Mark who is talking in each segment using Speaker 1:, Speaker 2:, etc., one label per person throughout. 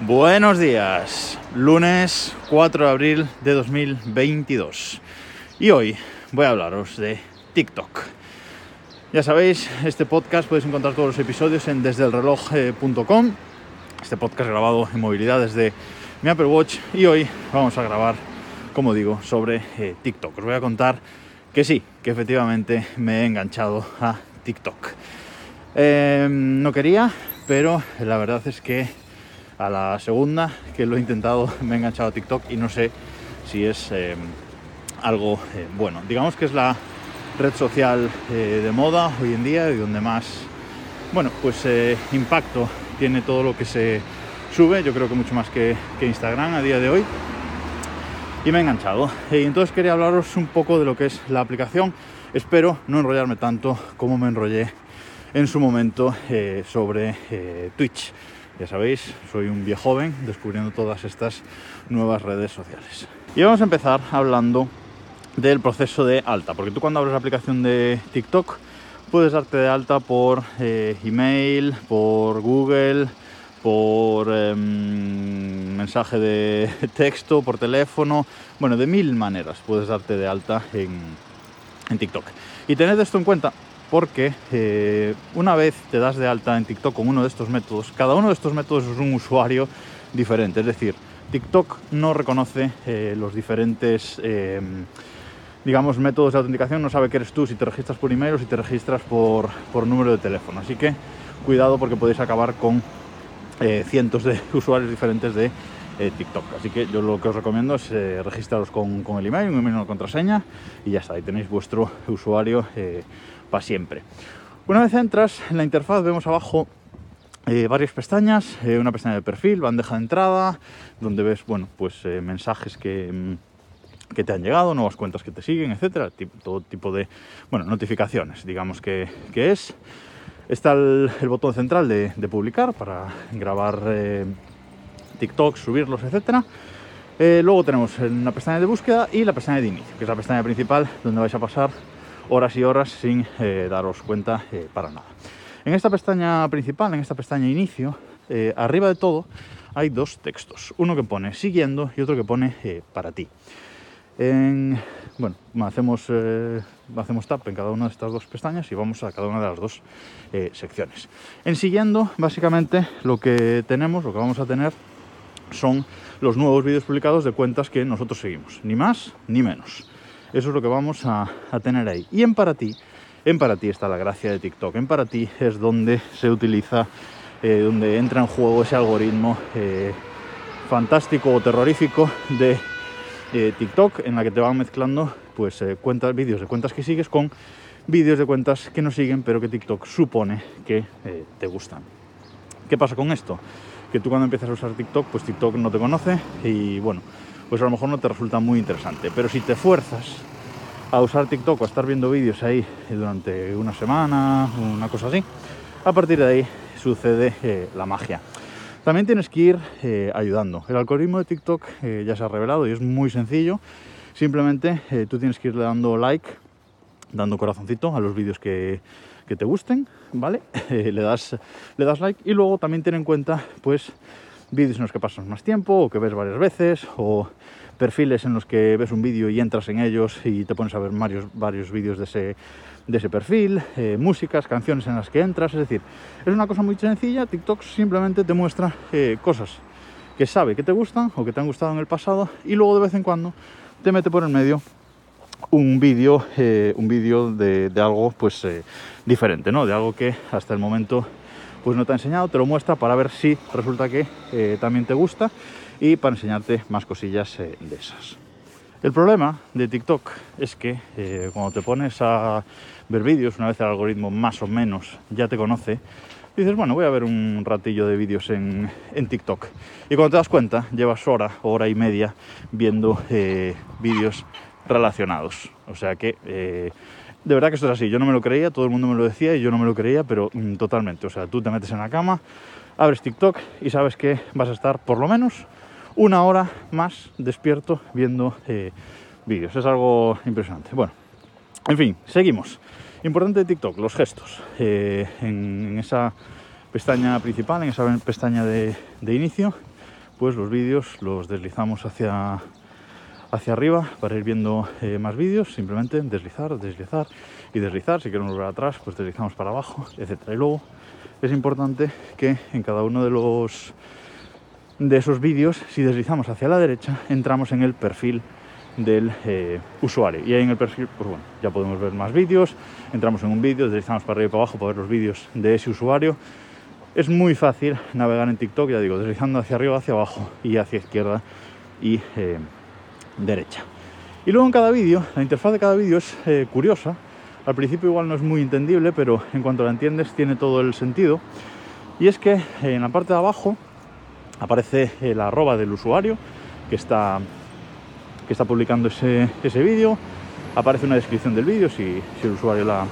Speaker 1: Buenos días, lunes 4 de abril de 2022 y hoy voy a hablaros de TikTok. Ya sabéis, este podcast podéis encontrar todos los episodios en desdelreloj.com, este podcast grabado en movilidad desde mi Apple Watch y hoy vamos a grabar, como digo, sobre eh, TikTok. Os voy a contar que sí, que efectivamente me he enganchado a TikTok. Eh, no quería, pero la verdad es que a la segunda que lo he intentado me he enganchado a TikTok y no sé si es eh, algo eh, bueno. Digamos que es la red social eh, de moda hoy en día y donde más, bueno, pues impacto tiene todo lo que se sube, yo creo que mucho más que, que Instagram a día de hoy. Y me he enganchado. Y entonces quería hablaros un poco de lo que es la aplicación. Espero no enrollarme tanto como me enrollé en su momento sobre Twitch. Ya sabéis, soy un viejo joven descubriendo todas estas nuevas redes sociales. Y vamos a empezar hablando del proceso de alta, porque tú cuando abres la aplicación de TikTok puedes darte de alta por eh, email, por Google, por em, mensaje de texto, por teléfono, bueno, de mil maneras puedes darte de alta en, en TikTok. Y tened esto en cuenta porque eh, una vez te das de alta en TikTok con uno de estos métodos, cada uno de estos métodos es un usuario diferente, es decir, TikTok no reconoce eh, los diferentes, eh, digamos, métodos de autenticación, no sabe que eres tú si te registras por email o si te registras por, por número de teléfono, así que cuidado porque podéis acabar con cientos de usuarios diferentes de TikTok. Así que yo lo que os recomiendo es registraros con, el email, un email, una contraseña y ya está, ahí tenéis vuestro usuario para siempre. Una vez entras en la interfaz vemos abajo eh, varias pestañas, eh, una pestaña de perfil, bandeja de entrada, donde ves bueno, pues, eh, mensajes que, mm, que, te han llegado, nuevas cuentas que te siguen, etcétera, todo tipo de bueno, notificaciones, digamos que, que es. Está el, botón central de, de, publicar para grabar TikTok, subirlos, etcétera. luego tenemos una pestaña de búsqueda y la pestaña de inicio, que es la pestaña principal donde vais a pasar horas y horas sin eh, daros cuenta eh, para nada. En esta pestaña principal, en esta pestaña inicio, eh, arriba de todo hay dos textos. Uno que pone siguiendo y otro que pone para ti. bueno, hacemos, hacemos tap en cada una de estas dos pestañas y vamos a cada una de las dos secciones. En siguiendo, básicamente lo que tenemos, lo que vamos a tener son los nuevos vídeos publicados de cuentas que nosotros seguimos, ni más ni menos. Eso es lo que vamos a, tener ahí. Y en para ti, en para ti está la gracia de TikTok. En para ti es donde se utiliza, eh, donde entra en juego ese algoritmo eh, fantástico o terrorífico de eh, TikTok, en la que te van mezclando pues cuentas, vídeos de cuentas que sigues con vídeos de cuentas que no siguen, pero que TikTok supone que te gustan. ¿Qué pasa con esto? Que tú cuando empiezas a usar TikTok, pues TikTok no te conoce y bueno, pues a lo mejor no te resulta muy interesante. Pero si te fuerzas a usar TikTok o a estar viendo vídeos ahí durante una semana, una cosa así, a partir de ahí sucede eh, la magia. También tienes que ir eh, ayudando. El algoritmo de TikTok eh, ya se ha revelado y es muy sencillo. Simplemente tú tienes que irle dando like, dando corazoncito a los vídeos que, que te gusten, ¿vale? le, das, le das like y luego también ten en cuenta, pues, vídeos en los que pasas más tiempo o que ves varias veces o perfiles en los que ves un vídeo y entras en ellos y te pones a ver varios, varios vídeos de ese, de ese perfil, eh, músicas, canciones en las que entras, es decir, es una cosa muy sencilla, TikTok simplemente te muestra eh, cosas que sabe que te gustan o que te han gustado en el pasado y luego de vez en cuando te mete por el medio un vídeo eh, un vídeo de, algo pues diferente, ¿no? De algo que hasta el momento pues no te ha enseñado, te lo muestra para ver si resulta que eh, también te gusta y para enseñarte más cosillas eh, de esas. El problema de TikTok es que eh, cuando te pones a ver vídeos, una vez el algoritmo más o menos ya te conoce, dices, bueno, voy a ver un ratillo de vídeos en, en TikTok. Y cuando te das cuenta, llevas hora, hora y media viendo vídeos relacionados. O sea que de verdad que esto es así. Yo no me lo creía, todo el mundo me lo decía y yo no me lo creía, pero mm, totalmente. O sea, tú te metes en la cama, abres TikTok y sabes que vas a estar por lo menos una hora más despierto viendo eh, vídeos. Es algo impresionante. Bueno, en fin, seguimos. Importante de TikTok, los gestos. Eh, en, esa pestaña principal, en esa pestaña de, inicio, pues los vídeos los deslizamos hacia, hacia arriba para ir viendo eh, más vídeos, simplemente deslizar, deslizar y deslizar. Si queremos volver atrás, pues deslizamos para abajo, etc. Y luego es importante que en cada uno de los de esos vídeos, si deslizamos hacia la derecha, entramos en el perfil del eh, usuario. Y ahí en el perfil, pues bueno, ya podemos ver más vídeos, entramos en un vídeo, deslizamos para arriba y para abajo para ver los vídeos de ese usuario. Es muy fácil navegar en TikTok, ya digo, deslizando hacia arriba, hacia abajo y hacia izquierda y eh, derecha. Y luego en cada vídeo, la interfaz de cada vídeo es eh, curiosa. Al principio igual no es muy entendible, pero en cuanto la entiendes tiene todo el sentido. Y es que en la parte de abajo aparece el arroba del usuario que está que está publicando ese, ese vídeo. Aparece una descripción del vídeo si, el usuario la,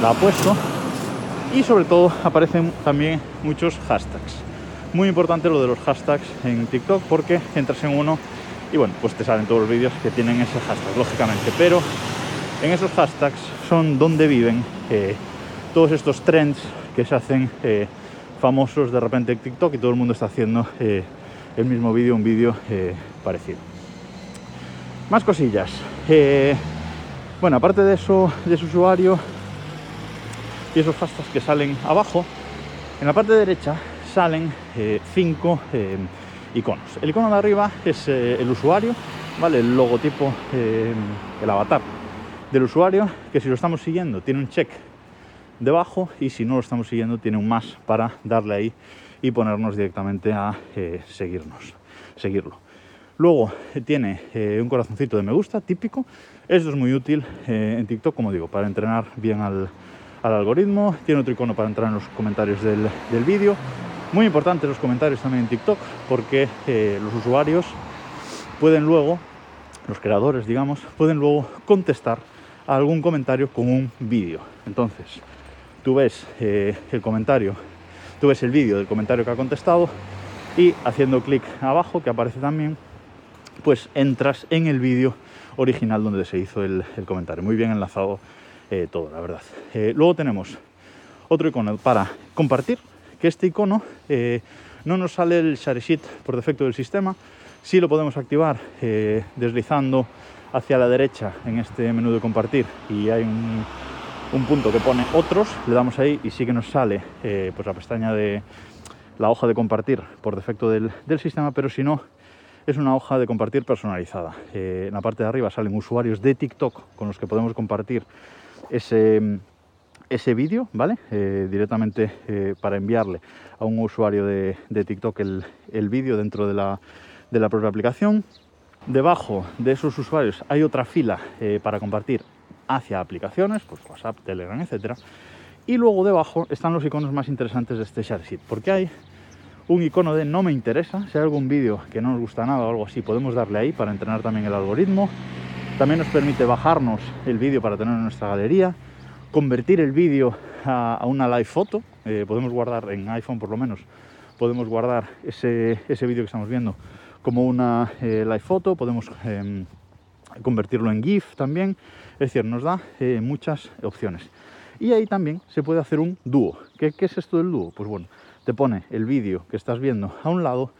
Speaker 1: la ha puesto. Y sobre todo aparecen también muchos hashtags. Muy importante lo de los hashtags en TikTok porque entras en uno y bueno, pues te salen todos los vídeos que tienen ese hashtag, lógicamente. Pero en esos hashtags son donde viven eh, todos estos trends que se hacen eh, famosos de repente en TikTok y todo el mundo está haciendo eh, el mismo vídeo, un vídeo parecido. Más cosillas. Bueno, aparte de eso, de su usuario y esos hashtags que salen abajo, en la parte derecha salen cinco iconos. El icono de arriba es el usuario, ¿vale? El logotipo, el avatar del usuario, que si lo estamos siguiendo tiene un check debajo y si no lo estamos siguiendo tiene un más para darle ahí y ponernos directamente a seguirnos, seguirlo. Luego eh, tiene eh, un corazoncito de me gusta típico. Esto es muy útil eh, en TikTok, como digo, para entrenar bien al, algoritmo. Tiene otro icono para entrar en los comentarios del, vídeo. Muy importante los comentarios también en TikTok porque los usuarios pueden luego, los creadores digamos, pueden luego contestar a algún comentario con un vídeo. Entonces, tú ves el comentario, tú ves el vídeo del comentario que ha contestado y haciendo clic abajo, que aparece también, pues entras en el vídeo original donde se hizo el, comentario. Muy bien enlazado eh, todo, la verdad. Eh, luego tenemos otro icono para compartir, que este icono eh, no nos sale el share sheet por defecto del sistema, sí lo podemos activar deslizando hacia la derecha en este menú de compartir y hay un, punto que pone otros, le damos ahí y sí que nos sale pues la pestaña de la hoja de compartir por defecto del, sistema, pero si no es una hoja de compartir personalizada. Eh, en la parte de arriba salen usuarios de TikTok con los que podemos compartir ese, ese vídeo, ¿vale? Eh, directamente eh, para enviarle a un usuario de, TikTok el, el vídeo dentro de la, de la, propia aplicación. Debajo de esos usuarios hay otra fila para compartir hacia aplicaciones, pues WhatsApp, Telegram, etc. Y luego debajo están los iconos más interesantes de este Share porque hay un icono de no me interesa. Si hay algún vídeo que no nos gusta nada o algo así, podemos darle ahí para entrenar también el algoritmo. También nos permite bajarnos el vídeo para tener en nuestra galería, convertir el vídeo a, una live foto. Eh, podemos guardar en iPhone por lo menos, podemos guardar ese, ese vídeo que estamos viendo como una eh, live foto, podemos em, convertirlo en GIF también. Es decir, nos da eh, muchas opciones. Y ahí también se puede hacer un dúo. ¿Qué, ¿Qué, es esto del dúo? Pues bueno, te pone el vídeo que estás viendo a un lado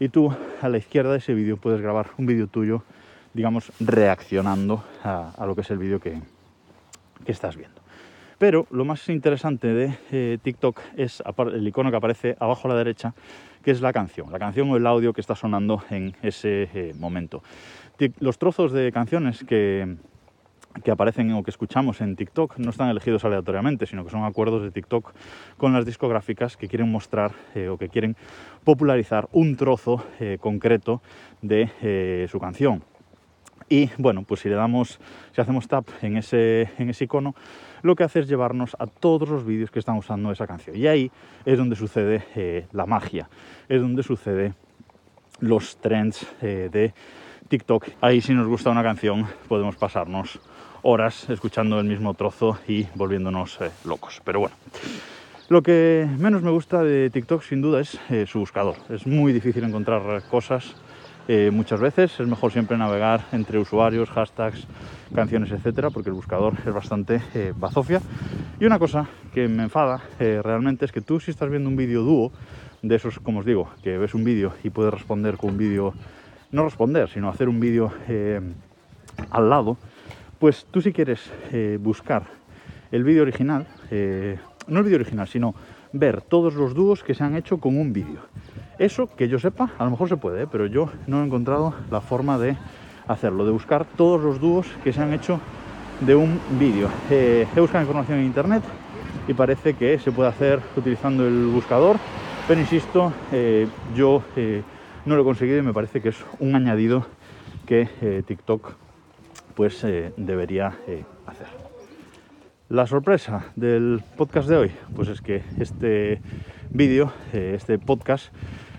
Speaker 1: y tú a la izquierda de ese vídeo puedes grabar un vídeo tuyo, digamos, reaccionando a, lo que es el vídeo que, estás viendo. Pero lo más interesante de eh, TikTok es el icono que aparece abajo a la derecha, que es la canción, la canción o el audio que está sonando en ese eh, momento. Los trozos de canciones que, que aparecen o que escuchamos en TikTok no están elegidos aleatoriamente, sino que son acuerdos de TikTok con las discográficas que quieren mostrar eh, o que quieren popularizar un trozo concreto de su canción. Y bueno, pues si le damos, si hacemos tap en ese, en ese icono, lo que hace es llevarnos a todos los vídeos que están usando esa canción. Y ahí es donde sucede la magia, es donde sucede los trends de TikTok. Ahí si nos gusta una canción podemos pasarnos horas escuchando el mismo trozo y volviéndonos eh, locos. Pero bueno, lo que menos me gusta de TikTok sin duda es eh, su buscador. Es muy difícil encontrar cosas eh, muchas veces. Es mejor siempre navegar entre usuarios, hashtags, canciones, etcétera, porque el buscador es bastante bazofia. Y una cosa que me enfada eh, realmente es que tú si estás viendo un vídeo dúo, de esos, como os digo, que ves un vídeo y puedes responder con un vídeo, no responder, sino hacer un vídeo eh, al lado, pues tú si quieres eh, buscar el vídeo original, no el vídeo original, sino ver todos los dúos que se han hecho con un vídeo. Eso que yo sepa, a lo mejor se puede, pero yo no he encontrado la forma de hacerlo, de buscar todos los dúos que se han hecho de un vídeo. he buscado información en internet y parece que se puede hacer utilizando el buscador, pero insisto, eh, yo eh, no lo he conseguido y me parece que es un añadido que eh, TikTok pues debería hacer. La sorpresa del podcast de hoy, pues es que este vídeo, este podcast,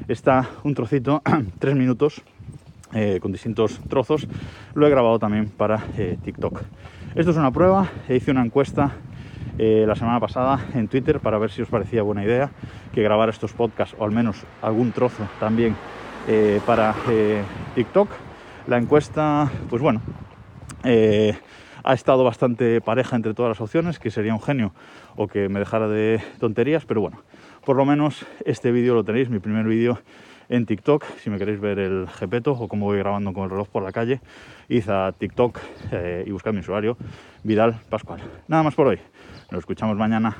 Speaker 1: está un trocito, tres minutos, con distintos trozos, lo he grabado también para TikTok. Esto es una prueba, hice una encuesta eh, la semana pasada en Twitter para ver si os parecía buena idea que grabar estos podcasts o al menos algún trozo también eh, para eh, TikTok. La encuesta, pues bueno, ha estado bastante pareja entre todas las opciones, que sería un genio o que me dejara de tonterías, pero bueno, por lo menos este vídeo lo tenéis, mi primer vídeo en TikTok, si me queréis ver el jepeto o cómo voy grabando con el reloj por la calle, id a TikTok y buscad mi usuario, Vidal Pascual. Nada más por hoy. Nos escuchamos mañana.